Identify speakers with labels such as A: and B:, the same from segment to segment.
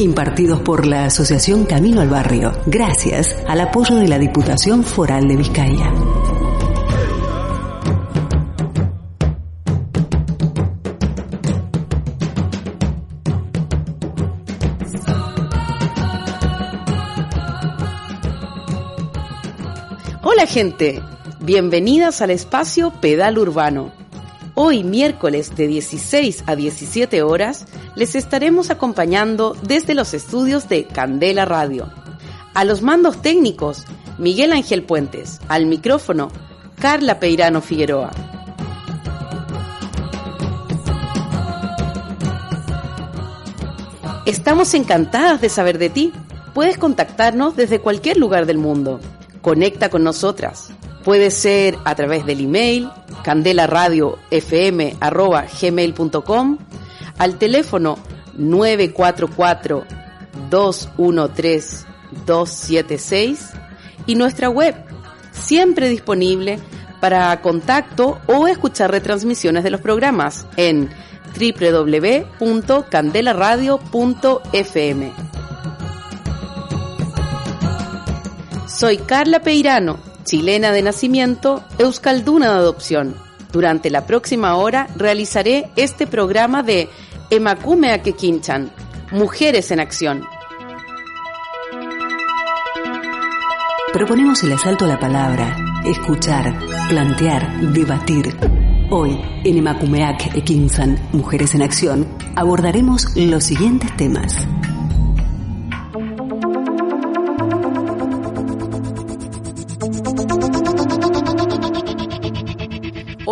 A: Impartidos por la Asociación Camino al Barrio, gracias al apoyo de la Diputación Foral de Vizcaya.
B: Hola gente, bienvenidas al espacio Pedal Urbano. Hoy miércoles de 16 a 17 horas les estaremos acompañando desde los estudios de Candela Radio. A los mandos técnicos, Miguel Ángel Puentes. Al micrófono, Carla Peirano Figueroa. Estamos encantadas de saber de ti. Puedes contactarnos desde cualquier lugar del mundo. Conecta con nosotras. Puede ser a través del email candelaradiofm.gmail.com al teléfono 944-213-276 y nuestra web, siempre disponible para contacto o escuchar retransmisiones de los programas en www.candelaradio.fm. Soy Carla Peirano, chilena de nacimiento, euskalduna de adopción. Durante la próxima hora realizaré este programa de Emakume Akekinchan, Mujeres en Acción.
A: Proponemos el asalto a la palabra, escuchar, plantear, debatir. Hoy, en Emakumeak Ekinsan, Mujeres en Acción, abordaremos los siguientes temas.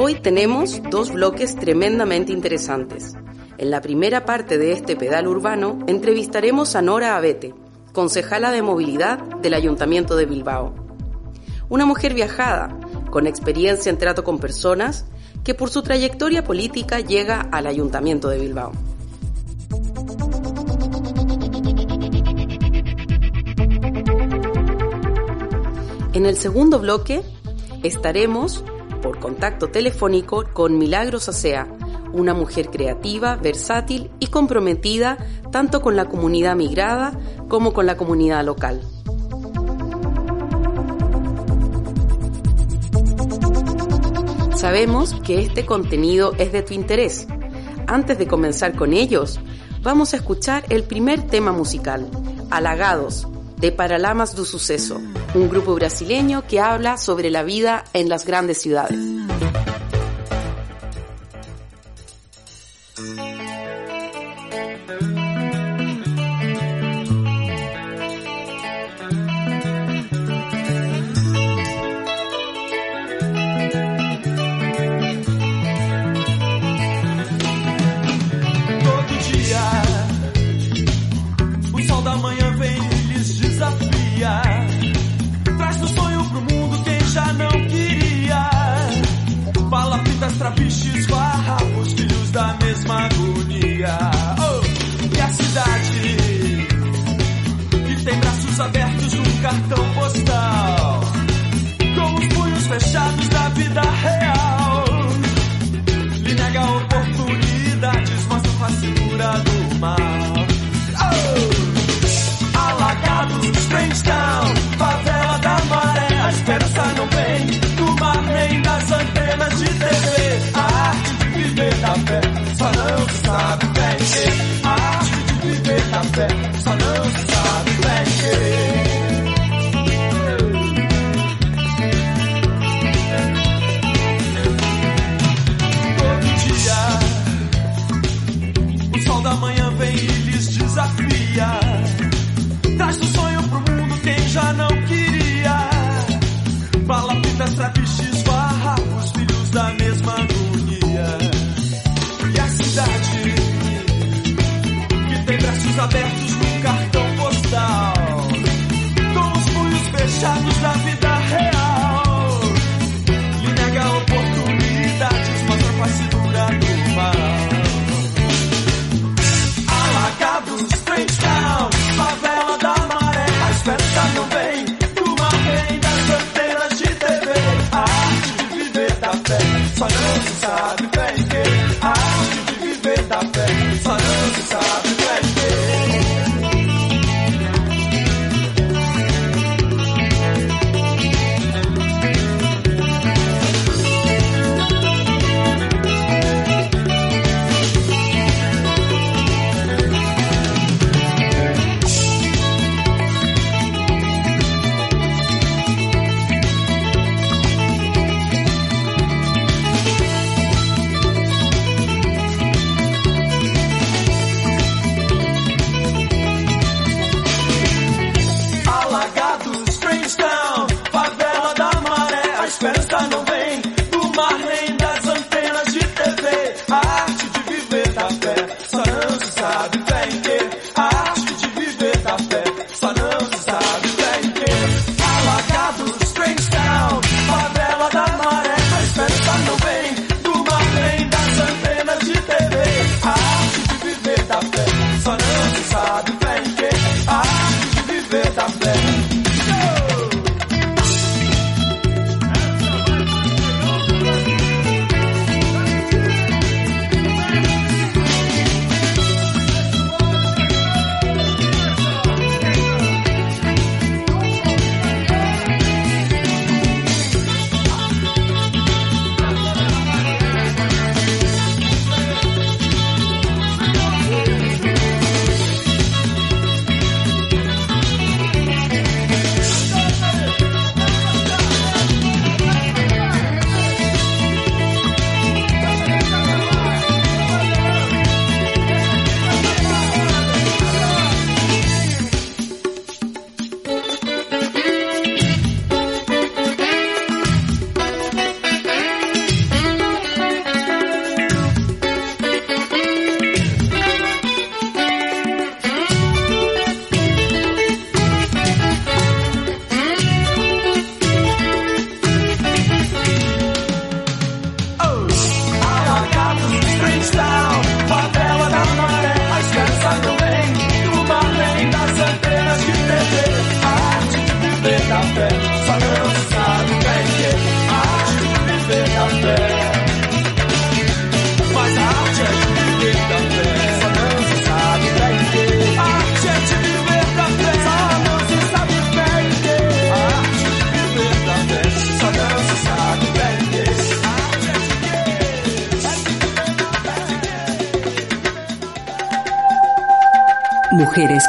B: Hoy tenemos dos bloques tremendamente interesantes. En la primera parte de este pedal urbano entrevistaremos a Nora Abete, concejala de movilidad del Ayuntamiento de Bilbao. Una mujer viajada, con experiencia en trato con personas, que por su trayectoria política llega al Ayuntamiento de Bilbao. En el segundo bloque estaremos por contacto telefónico con Milagros Acea, una mujer creativa, versátil y comprometida tanto con la comunidad migrada como con la comunidad local. Sabemos que este contenido es de tu interés. Antes de comenzar con ellos, vamos a escuchar el primer tema musical, Halagados, de Paralamas do Suceso, un grupo brasileño que habla sobre la vida en las grandes ciudades.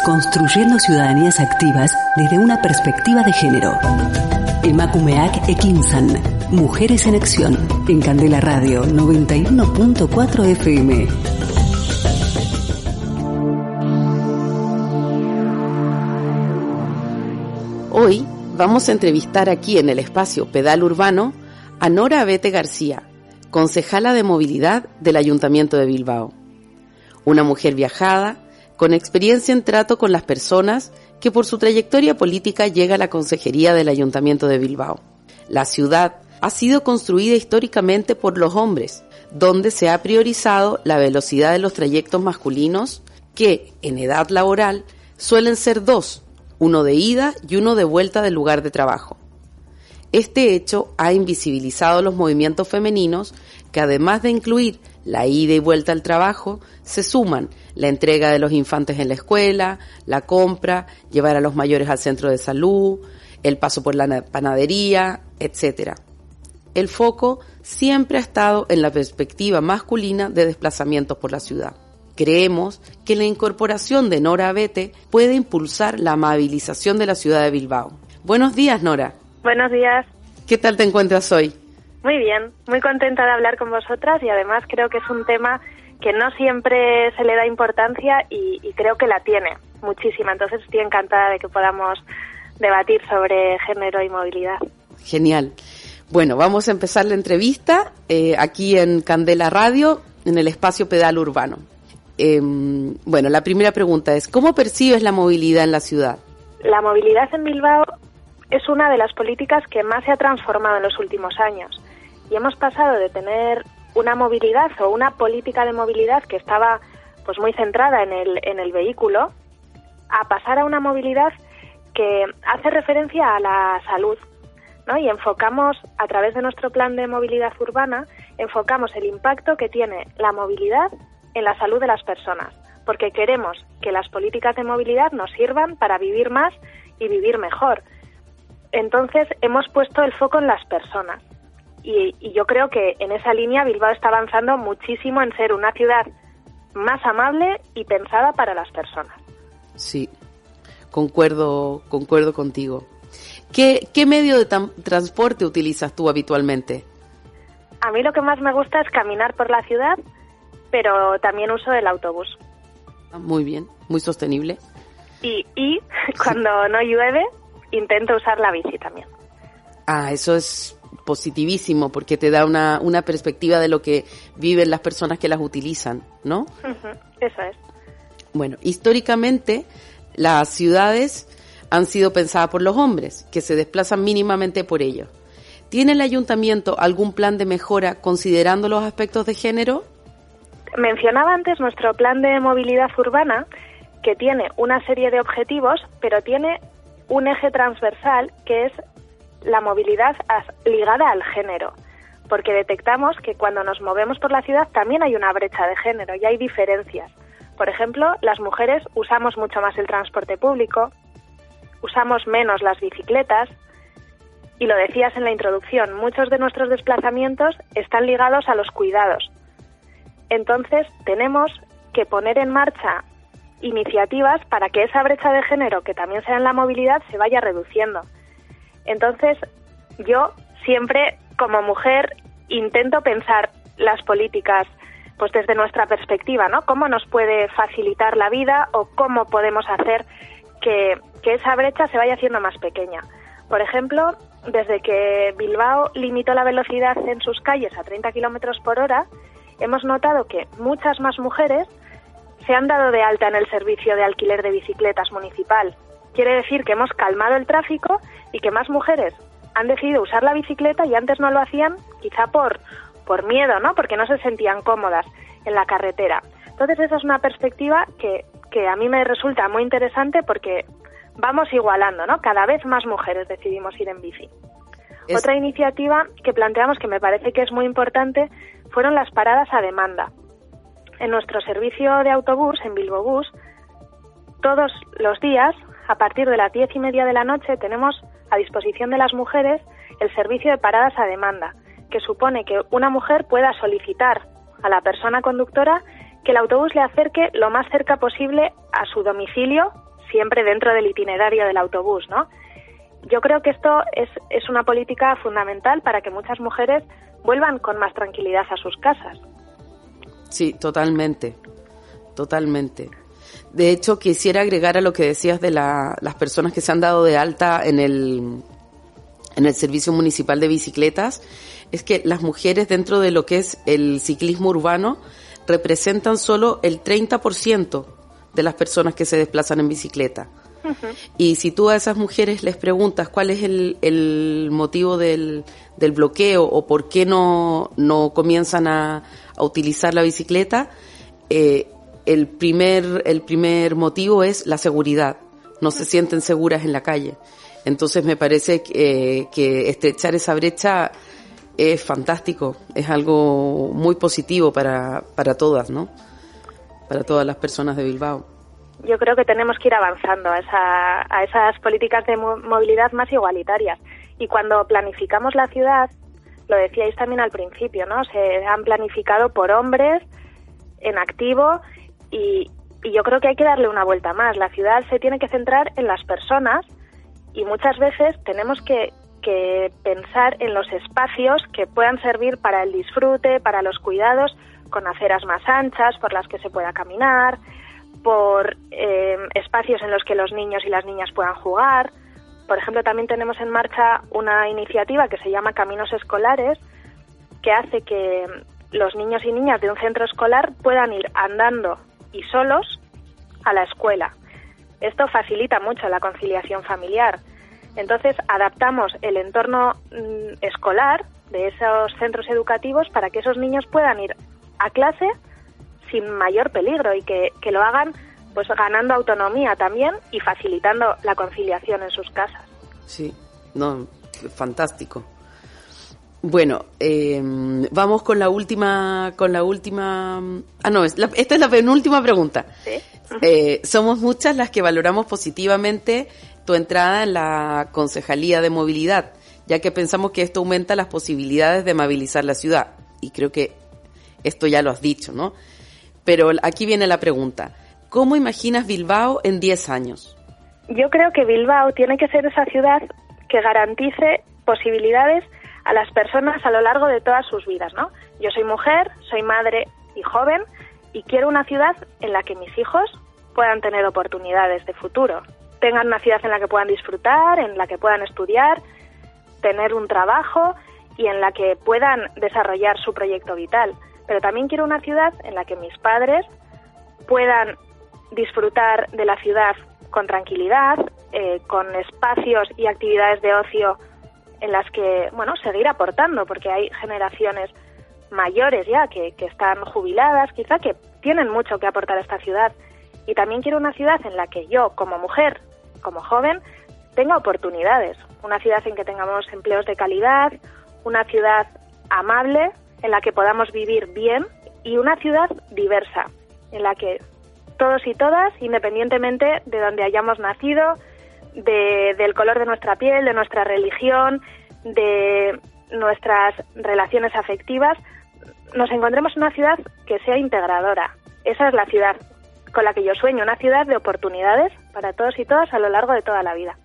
A: Construyendo ciudadanías activas desde una perspectiva de género. Emakumeak Ekinsan. Mujeres en Acción. En Candela Radio 91.4 FM.
B: Hoy vamos a entrevistar aquí en el espacio Pedal Urbano a Nora Abete García, concejala de movilidad del Ayuntamiento de Bilbao. Una mujer viajada, con experiencia en trato con las personas que por su trayectoria política llega a la consejería del Ayuntamiento de Bilbao. La ciudad ha sido construida históricamente por los hombres, donde se ha priorizado la velocidad de los trayectos masculinos que, en edad laboral, suelen ser dos, uno de ida y uno de vuelta del lugar de trabajo. Este hecho ha invisibilizado los movimientos femeninos que además de incluir la ida y vuelta al trabajo, se suman la entrega de los infantes en la escuela, la compra, llevar a los mayores al centro de salud, el paso por la na- panadería, etc. El foco siempre ha estado en la perspectiva masculina de desplazamientos por la ciudad. Creemos que la incorporación de Nora Abete puede impulsar la amabilización de la ciudad de Bilbao. Buenos días, Nora.
C: Buenos días.
B: ¿Qué tal te encuentras hoy?
C: Muy bien, muy contenta de hablar con vosotras y además creo que es un tema que no siempre se le da importancia y, y creo que la tiene muchísima. Entonces estoy encantada de que podamos debatir sobre género y movilidad.
B: Genial. Bueno, vamos a empezar la entrevista eh, aquí en Candela Radio, en el espacio Pedal Urbano. Eh, bueno, la primera pregunta es, ¿cómo percibes la movilidad en la ciudad?
C: La movilidad en Bilbao es una de las políticas que más se ha transformado en los últimos años y hemos pasado de tener una movilidad o una política de movilidad que estaba pues muy centrada en el, en el vehículo a pasar a una movilidad que hace referencia a la salud, ¿no? Y enfocamos a través de nuestro plan de movilidad urbana enfocamos el impacto que tiene la movilidad en la salud de las personas, porque queremos que las políticas de movilidad nos sirvan para vivir más y vivir mejor. Entonces hemos puesto el foco en las personas y, yo creo que en esa línea Bilbao está avanzando muchísimo en ser una ciudad más amable y pensada para las personas.
B: Sí, concuerdo, concuerdo contigo. ¿Qué, qué medio de transporte utilizas tú habitualmente?
C: A mí lo que más me gusta es caminar por la ciudad, pero también uso el autobús.
B: Ah, muy bien, muy sostenible.
C: Y, y cuando no llueve, intento usar la bici también.
B: Ah, eso es positivísimo porque te da una, una perspectiva de lo que viven las personas que las utilizan, ¿no?
C: eso es.
B: Bueno, históricamente las ciudades han sido pensadas por los hombres, que se desplazan mínimamente por ellos. ¿Tiene el ayuntamiento algún plan de mejora considerando los aspectos de género?
C: Mencionaba antes nuestro plan de movilidad urbana, que tiene una serie de objetivos, pero tiene un eje transversal que es la movilidad ligada al género, porque detectamos que cuando nos movemos por la ciudad también hay una brecha de género y hay diferencias. Por ejemplo, las mujeres usamos mucho más el transporte público, usamos menos las bicicletas, y lo decías en la introducción, muchos de nuestros desplazamientos están ligados a los cuidados. Entonces, tenemos que poner en marcha iniciativas para que esa brecha de género, que también sea en la movilidad, se vaya reduciendo. Entonces, yo siempre, como mujer, intento pensar las políticas pues desde nuestra perspectiva, ¿no? Cómo nos puede facilitar la vida o cómo podemos hacer que, que esa brecha se vaya haciendo más pequeña. Por ejemplo, desde que Bilbao limitó la velocidad en sus calles a 30 kilómetros por hora, hemos notado que muchas más mujeres se han dado de alta en el servicio de alquiler de bicicletas municipal. Quiere decir que hemos calmado el tráfico y que más mujeres han decidido usar la bicicleta y antes no lo hacían quizá por, por miedo, ¿no? Porque no se sentían cómodas en la carretera. Entonces esa es una perspectiva que, que a mí me resulta muy interesante porque vamos igualando, ¿no? Cada vez más mujeres decidimos ir en bici. Otra iniciativa que planteamos que me parece que es muy importante fueron las paradas a demanda. En nuestro servicio de autobús, en Bilbo Bus, todos los días, a partir de las diez y media de la noche, tenemos a disposición de las mujeres el servicio de paradas a demanda, que supone que una mujer pueda solicitar a la persona conductora que el autobús le acerque lo más cerca posible a su domicilio siempre dentro del itinerario del autobús, ¿no? Yo creo que esto es, es una política fundamental para que muchas mujeres vuelvan con más tranquilidad a sus casas.
B: Sí, totalmente, totalmente. De hecho, quisiera agregar a lo que decías de las personas que se han dado de alta en el, en el Servicio Municipal de Bicicletas, es que las mujeres dentro de lo que es el ciclismo urbano representan solo el 30% de las personas que se desplazan en bicicleta. Y si tú a esas mujeres les preguntas cuál es el, el motivo del, del, bloqueo o por qué no, no comienzan a, a utilizar la bicicleta, eh, el, primer, el primer motivo es la seguridad. No se sienten seguras en la calle. Entonces me parece que, que estrechar esa brecha es fantástico, es algo muy positivo para, para todas, ¿no? para todas las personas de Bilbao.
C: Yo creo que tenemos que ir avanzando a, esa, a esas políticas de movilidad más igualitarias. Y cuando planificamos la ciudad, lo decíais también al principio, ¿no? Se han planificado por hombres en activo y, y yo creo que hay que darle una vuelta más. La ciudad se tiene que centrar en las personas y muchas veces tenemos que, que pensar en los espacios que puedan servir para el disfrute, para los cuidados, con aceras más anchas por las que se pueda caminar, por eh, espacios en los que los niños y las niñas puedan jugar. Por ejemplo, también tenemos en marcha una iniciativa que se llama Caminos Escolares, que hace que los niños y niñas de un centro escolar puedan ir andando y solos a la escuela. Esto facilita mucho la conciliación familiar. Entonces, adaptamos el entorno mm, escolar de esos centros educativos para que esos niños puedan ir a clase sin mayor peligro y que, que lo hagan pues ganando autonomía también y facilitando la conciliación en sus casas.
B: Sí, no, fantástico. Bueno, eh, vamos con la última, con la última. Ah, no, esta es la penúltima pregunta.
C: ¿Sí?
B: Eh, somos muchas las que valoramos positivamente tu entrada en la Concejalía de Movilidad, ya que pensamos que esto aumenta las posibilidades de movilizar la ciudad. Y creo que esto ya lo has dicho, ¿no? Pero aquí viene la pregunta. ¿Cómo imaginas Bilbao en 10 años?
C: Yo creo que Bilbao tiene que ser esa ciudad que garantice posibilidades a las personas a lo largo de todas sus vidas, ¿no? Yo soy mujer, soy madre y joven y quiero una ciudad en la que mis hijos puedan tener oportunidades de futuro, tengan una ciudad en la que puedan disfrutar, en la que puedan estudiar, tener un trabajo y en la que puedan desarrollar su proyecto vital. Pero también quiero una ciudad en la que mis padres puedan disfrutar de la ciudad con tranquilidad, eh, con espacios y actividades de ocio en las que, bueno, seguir aportando, porque hay generaciones mayores ya que, que están jubiladas, quizá que tienen mucho que aportar a esta ciudad. Y también quiero una ciudad en la que yo, como mujer, como joven, tenga oportunidades. Una ciudad en que tengamos empleos de calidad, una ciudad amable, en la que podamos vivir bien y una ciudad diversa, en la que todos y todas, independientemente de donde hayamos nacido, de, del color de nuestra piel, de nuestra religión, de nuestras relaciones afectivas, nos encontremos en una ciudad que sea integradora. Esa es la ciudad con la que yo sueño, una ciudad de oportunidades para todos y todas a lo largo de toda la vida.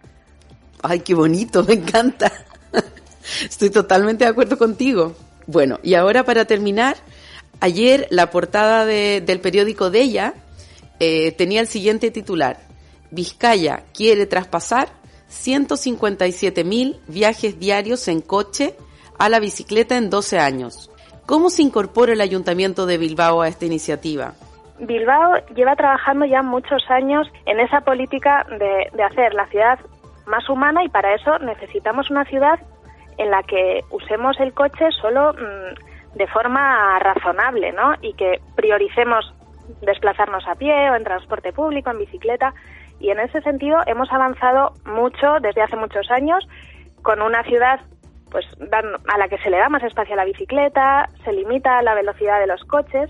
B: Ay, qué bonito, me encanta. Estoy totalmente de acuerdo contigo. Bueno, y ahora para terminar, ayer la portada de, del periódico de ella eh, tenía el siguiente titular. Vizcaya quiere traspasar 157 mil viajes diarios en coche a la bicicleta en 12 años. ¿Cómo se incorpora el Ayuntamiento de Bilbao a esta iniciativa?
C: Bilbao lleva trabajando ya muchos años en esa política de, hacer la ciudad más humana y para eso necesitamos una ciudad en la que usemos el coche solo mmm, de forma razonable, ¿no? Y que prioricemos desplazarnos a pie o en transporte público, en bicicleta. Y en ese sentido hemos avanzado mucho desde hace muchos años con una ciudad pues a la que se le da más espacio a la bicicleta, se limita la velocidad de los coches,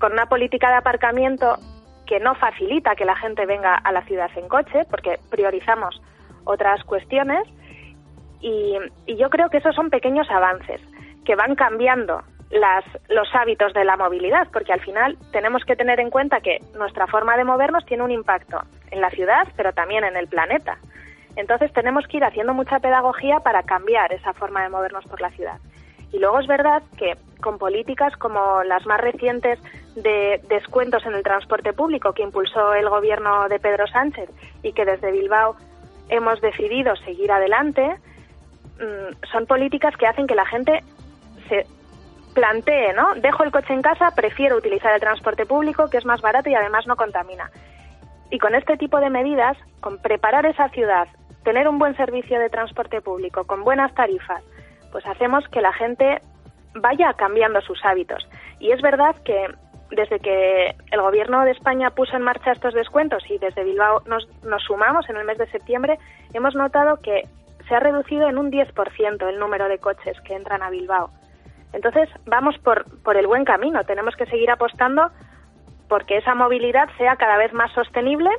C: con una política de aparcamiento que no facilita que la gente venga a la ciudad en coche, porque priorizamos otras cuestiones. Y, y yo creo que esos son pequeños avances que van cambiando las, los hábitos de la movilidad, porque al final tenemos que tener en cuenta que nuestra forma de movernos tiene un impacto en la ciudad, pero también en el planeta. Entonces tenemos que ir haciendo mucha pedagogía para cambiar esa forma de movernos por la ciudad. Y luego es verdad que con políticas como las más recientes de descuentos en el transporte público que impulsó el gobierno de Pedro Sánchez y que desde Bilbao hemos decidido seguir adelante, mm, son políticas que hacen que la gente se plantee, ¿no? Dejo el coche en casa, prefiero utilizar el transporte público, que es más barato y además no contamina. Y con este tipo de medidas, con preparar esa ciudad, tener un buen servicio de transporte público, con buenas tarifas, pues hacemos que la gente vaya cambiando sus hábitos. Y es verdad que desde que el Gobierno de España puso en marcha estos descuentos y desde Bilbao nos, nos sumamos en el mes de septiembre, hemos notado que se ha reducido en un 10% el número de coches que entran a Bilbao. Entonces, vamos por, por el buen camino. Tenemos que seguir apostando porque esa movilidad sea cada vez más sostenible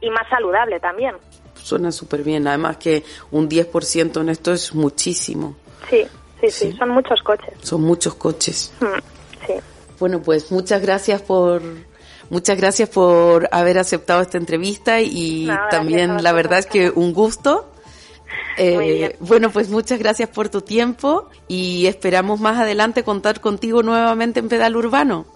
C: y más saludable también.
B: Suena súper bien. Además que un 10% en esto es muchísimo.
C: Sí, sí, sí, sí, son muchos coches.
B: Son muchos coches.
C: Mm, sí.
B: Bueno, pues muchas gracias por muchas gracias por haber aceptado esta entrevista y
C: No,
B: también la verdad es que un gusto. Eh, bueno, pues muchas gracias por tu tiempo y esperamos más adelante contar contigo nuevamente en Pedal Urbano.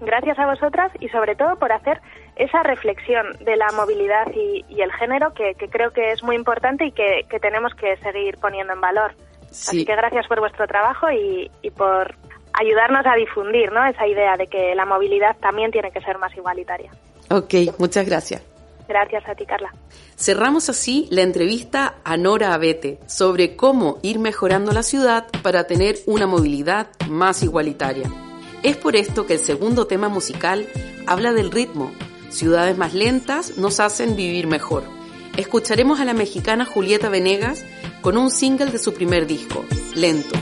C: Gracias a vosotras y sobre todo por hacer esa reflexión de la movilidad y, y el género que, que creo que es muy importante y que, que tenemos que seguir poniendo en valor.
B: Sí.
C: Así que gracias por vuestro trabajo y, y por ayudarnos a difundir ¿no? esa idea de que la movilidad también tiene que ser más igualitaria.
B: Ok, muchas gracias.
C: Gracias a ti, Carla.
D: Cerramos así la entrevista a Nora Abete sobre cómo ir mejorando la ciudad para tener una movilidad más igualitaria. Es por esto que el segundo tema musical habla del ritmo. Ciudades más lentas nos hacen vivir mejor. Escucharemos a la mexicana Julieta Venegas con un single de su primer disco, Lento.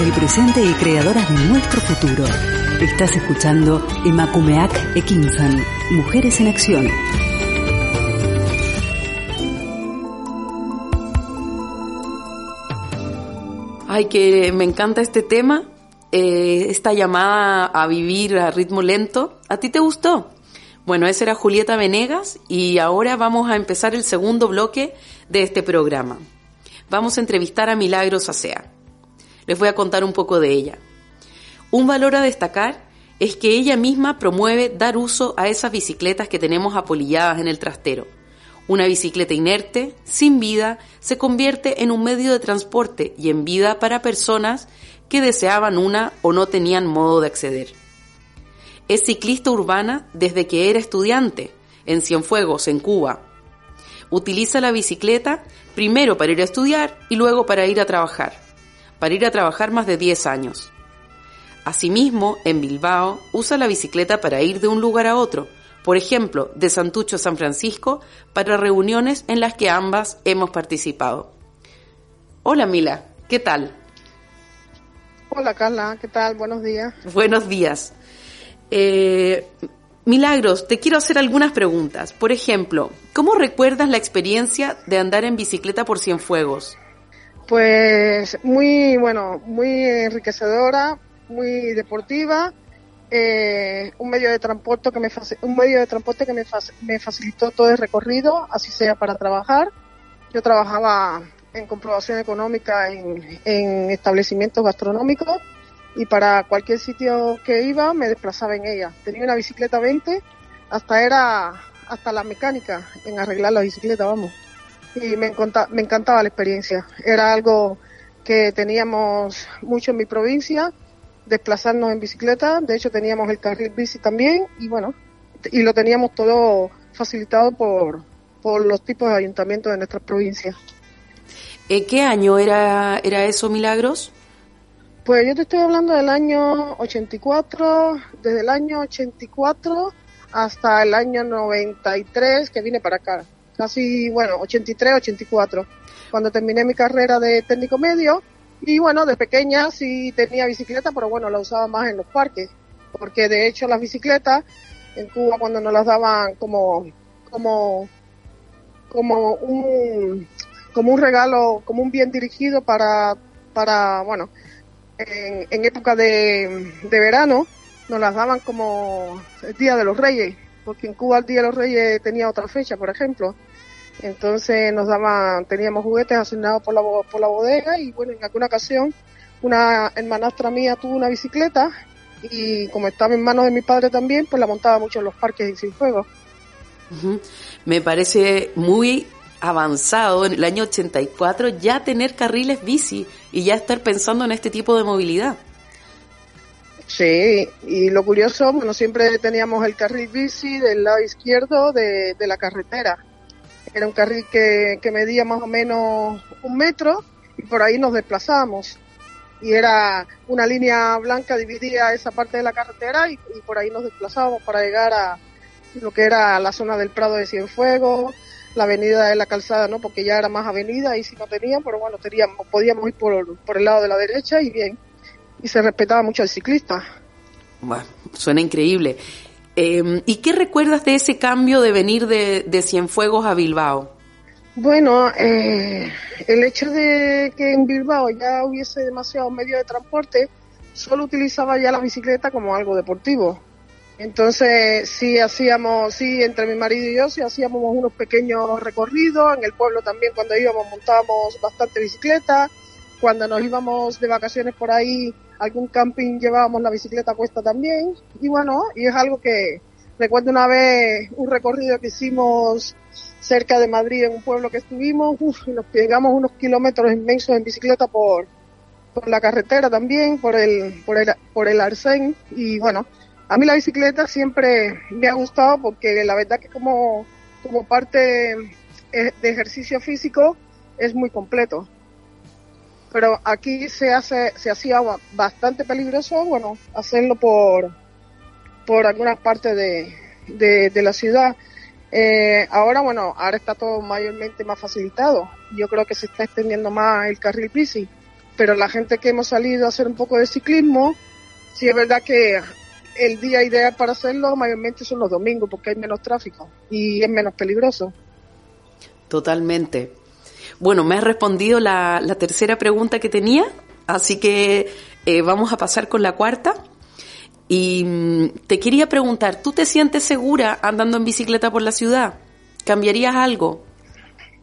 A: Del presente y creadoras de nuestro futuro. Estás escuchando Emakumeak Ekinsan, Mujeres en Acción.
D: Ay, que me encanta este tema, eh, esta llamada a vivir a ritmo lento. ¿A ti te gustó? Bueno, esa era Julieta Venegas y ahora vamos a empezar el segundo bloque de este programa. Vamos a entrevistar a Milagros Acea. Les voy a contar un poco de ella. Un valor a destacar es que ella misma promueve dar uso a esas bicicletas que tenemos apolilladas en el trastero. Una bicicleta inerte, sin vida, se convierte en un medio de transporte y en vida para personas que deseaban una o no tenían modo de acceder. Es ciclista urbana desde que era estudiante en Cienfuegos, en Cuba. Utiliza la bicicleta primero para ir a estudiar y luego para ir a trabajar. Para ir a trabajar más de 10 años.
B: Asimismo, en Bilbao, usa la bicicleta para ir de un lugar a otro, por ejemplo, de Santucho a San Francisco, para reuniones en las que ambas hemos participado. Hola Mila, ¿qué tal?
E: Hola Carla, ¿qué tal? Buenos días.
B: Buenos días. Eh, Milagros, te quiero hacer algunas preguntas. Por ejemplo, ¿cómo recuerdas la experiencia de andar en bicicleta por Cienfuegos?
E: Pues muy, bueno, muy enriquecedora, muy deportiva, eh, un medio de transporte que me un medio de transporte que me, me facilitó todo el recorrido, así sea para trabajar. Yo trabajaba en comprobación económica en, en establecimientos gastronómicos y para cualquier sitio que iba me desplazaba en ella. Tenía una bicicleta 20, hasta era hasta la mecánica en arreglar la bicicleta, vamos. Y me, encanta- me encantaba la experiencia. Era algo que teníamos mucho en mi provincia, desplazarnos en bicicleta. De hecho, teníamos el carril bici también y bueno, y lo teníamos todo facilitado por, por los tipos de ayuntamientos de nuestras provincias.
B: Eh, ¿Qué año era, era eso, Milagros?
E: Pues yo te estoy hablando del año 84, desde el año 84 hasta el año 93 que vine para acá. Casi, bueno, 83, 84. Cuando terminé mi carrera de técnico medio y bueno, de pequeña sí tenía bicicleta, pero bueno, la usaba más en los parques. Porque de hecho las bicicletas en Cuba cuando nos las daban como, como, como un, como un regalo, como un bien dirigido para, para, bueno, en, en época de, de verano nos las daban como el Día de los Reyes, porque en Cuba el Día de los Reyes tenía otra fecha, por ejemplo. Entonces nos daban, teníamos juguetes asignados por la, por la bodega y bueno, en alguna ocasión una hermanastra mía tuvo una bicicleta y como estaba en manos de mi padre también, pues la montaba mucho en los parques y sin fuego.
B: Me parece muy avanzado en el año 84 ya tener carriles bici y ya estar pensando en este tipo de movilidad.
E: Sí, y lo curioso, bueno, siempre teníamos el carril bici del lado izquierdo de, la carretera. Era un carril que, que medía más o menos un metro y por ahí nos desplazábamos. Y era una línea blanca dividía esa parte de la carretera y, por ahí nos desplazábamos para llegar a lo que era la zona del Prado de Cienfuegos, la avenida de la calzada, ¿no? Porque ya era más avenida y si no tenían, pero bueno, teníamos, podíamos ir por el lado de la derecha y bien. Y se respetaba mucho al ciclista.
B: Bueno, suena increíble. Eh, ¿Y qué recuerdas de ese cambio de venir de, de Cienfuegos a Bilbao?
E: Bueno, eh, el hecho de que en Bilbao ya hubiese demasiados medios de transporte, solo utilizaba ya la bicicleta como algo deportivo. Entonces, sí hacíamos, sí, entre mi marido y yo, sí hacíamos unos pequeños recorridos. En el pueblo también, cuando íbamos, montábamos bastante bicicleta. Cuando nos íbamos de vacaciones por ahí, algún camping llevábamos la bicicleta puesta también. Y bueno, y es algo que recuerdo una vez un recorrido que hicimos cerca de Madrid, en un pueblo que estuvimos, y nos pegamos unos kilómetros inmensos en bicicleta por, por la carretera también, por el, por el, por el Arsén, y bueno, a mí la bicicleta siempre me ha gustado porque la verdad que como, como parte eh, de ejercicio físico es muy completo. Pero aquí se hace, se hacía ba- bastante peligroso, bueno, hacerlo por, por algunas partes de, de, de la ciudad. Eh, ahora, bueno, ahora está todo mayormente más facilitado. Yo creo que se está extendiendo más el carril bici. Pero la gente que hemos salido a hacer un poco de ciclismo, sí es verdad que el día ideal para hacerlo mayormente son los domingos porque hay menos tráfico y es menos peligroso.
B: Totalmente. Bueno, me has respondido la, tercera pregunta que tenía, así que eh, vamos a pasar con la cuarta. Y mm, te quería preguntar, ¿tú te sientes segura andando en bicicleta por la ciudad? ¿Cambiarías algo?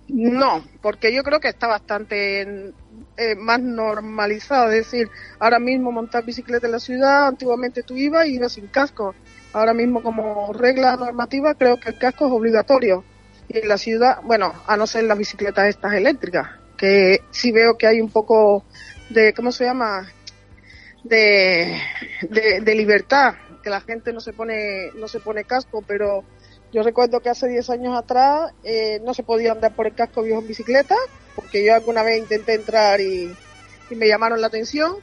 E: No, porque yo creo que está bastante eh, más normalizado. Es decir, ahora mismo montar bicicleta en la ciudad, antiguamente tú ibas y ibas sin casco. Ahora mismo como regla normativa creo que el casco es obligatorio. Y en la ciudad, bueno, a no ser las bicicletas estas eléctricas, que sí veo que hay un poco de, ¿cómo se llama? De, de, libertad, que la gente no se pone, no se pone casco, pero yo recuerdo que hace 10 años atrás eh, no se podía andar por el casco viejo en bicicleta, porque yo alguna vez intenté entrar y, y me llamaron la atención.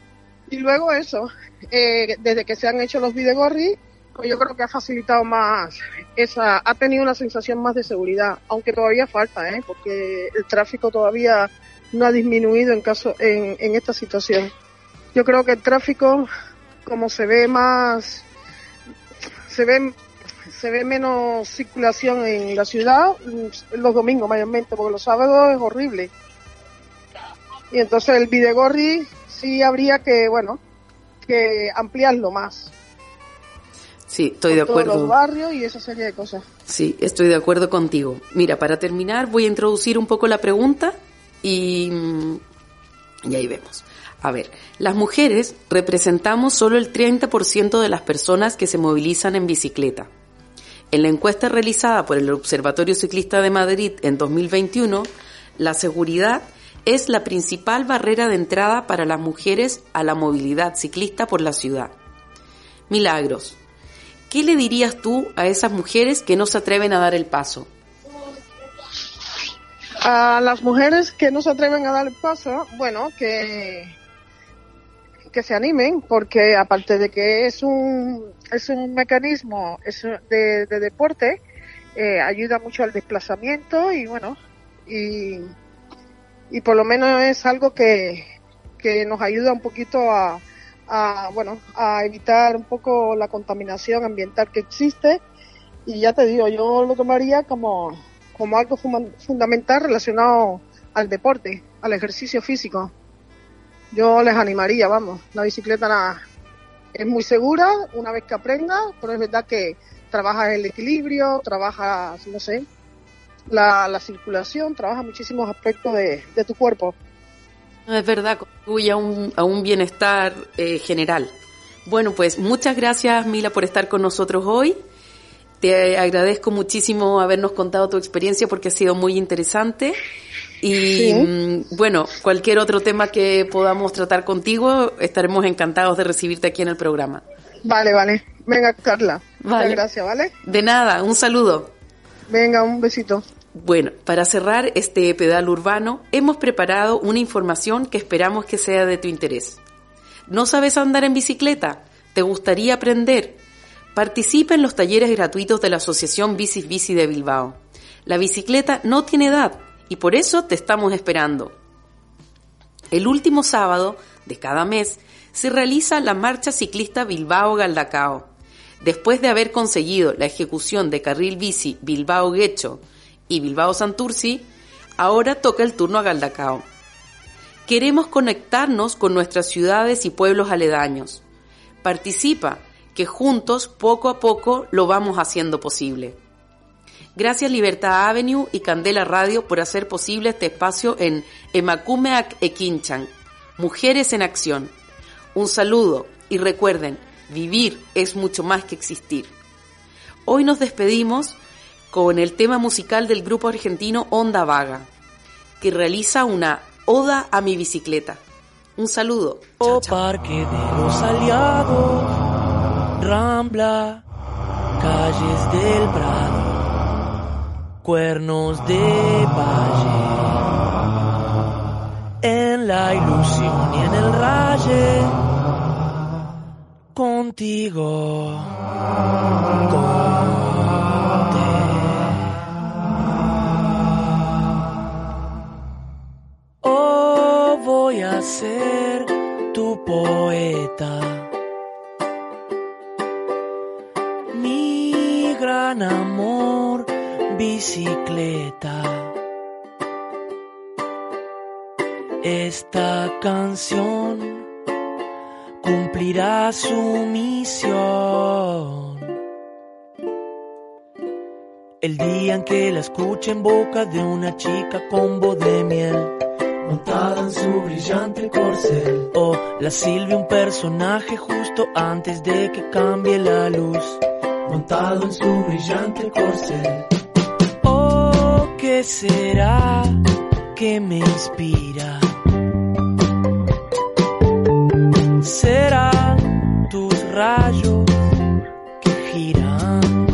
E: Y luego eso, eh, desde que se han hecho los videogorri, pues yo creo que ha facilitado más esa, ha tenido una sensación más de seguridad, aunque todavía falta, ¿eh? porque el tráfico todavía no ha disminuido en caso, en, en esta situación. Yo creo que el tráfico, como se ve más, se ve, se ve menos circulación en la ciudad mm, los domingos mayormente, porque los sábados es horrible. Y entonces el Videgorri sí habría que, bueno, que ampliarlo más.
B: Sí, estoy de
E: Todos
B: acuerdo.
E: los barrios y esa serie de cosas.
B: Sí, estoy de acuerdo contigo. Mira, para terminar voy a introducir un poco la pregunta y, mm, y ahí vemos. A ver, las mujeres representamos solo el 30% de las personas que se movilizan en bicicleta. En la encuesta realizada por el Observatorio Ciclista de Madrid en 2021, la seguridad es la principal barrera de entrada para las mujeres a la movilidad ciclista por la ciudad. Milagros, ¿qué le dirías tú a esas mujeres que no se atreven a dar el paso?
E: A las mujeres que no se atreven a dar el paso, bueno, que, que se animen, porque aparte de que es un, es un mecanismo de deporte, eh, ayuda mucho al desplazamiento y bueno, y, y por lo menos es algo que, que nos ayuda un poquito a, a, bueno, a evitar un poco la contaminación ambiental que existe. Y ya te digo, yo lo tomaría como, como algo fundamental relacionado al deporte, al ejercicio físico. Yo les animaría, vamos, la bicicleta es muy segura una vez que aprenda, pero es verdad que trabajas el equilibrio, trabajas, no sé, la, la circulación, trabaja muchísimos aspectos de tu cuerpo.
B: No, Es verdad, contribuye a un, a un bienestar eh, general. Bueno, pues muchas gracias Mila por estar con nosotros hoy. Te agradezco muchísimo habernos contado tu experiencia porque ha sido muy interesante. Y
E: Sí.
B: mm, bueno, cualquier otro tema que podamos tratar contigo, estaremos encantados de recibirte aquí en el programa.
E: Vale, vale. Venga, Carla.
B: Vale.
E: Muchas gracias, ¿vale?
B: De nada, un saludo.
E: Venga, un besito.
B: Bueno, para cerrar este pedal urbano, hemos preparado una información que esperamos que sea de tu interés. ¿No sabes andar en bicicleta? ¿Te gustaría aprender? Participa en los talleres gratuitos de la Asociación Bicis Bici de Bilbao. La bicicleta no tiene edad y por eso te estamos esperando. El último sábado de cada mes se realiza la marcha ciclista Bilbao-Galdacao. Después de haber conseguido la ejecución de carril bici Bilbao-Guecho y Bilbao-Santurci, ahora toca el turno a Galdacao. Queremos conectarnos con nuestras ciudades y pueblos aledaños. Participa, que juntos, poco a poco, lo vamos haciendo posible. Gracias Libertad Avenue y Candela Radio por hacer posible este espacio en Emakumeak Ekinchan, Mujeres en Acción. Un saludo y recuerden, vivir es mucho más que existir. Hoy nos despedimos con el tema musical del grupo argentino Onda Vaga, que realiza una Oda a mi bicicleta. Un saludo. Chao.
F: Parque de los Aliados, Rambla, calles del Prado, cuernos de valle. En la ilusión y en el raye, contigo. Oh, ser tu poeta. Mi gran amor, bicicleta. Esta canción cumplirá su misión. El día en que la escuche en boca de una chica con voz de miel montada en su brillante corcel. O la Silvia, un personaje justo antes de que cambie la luz, montado en su brillante corcel. Oh, ¿qué será que me inspira? Serán tus rayos que giran.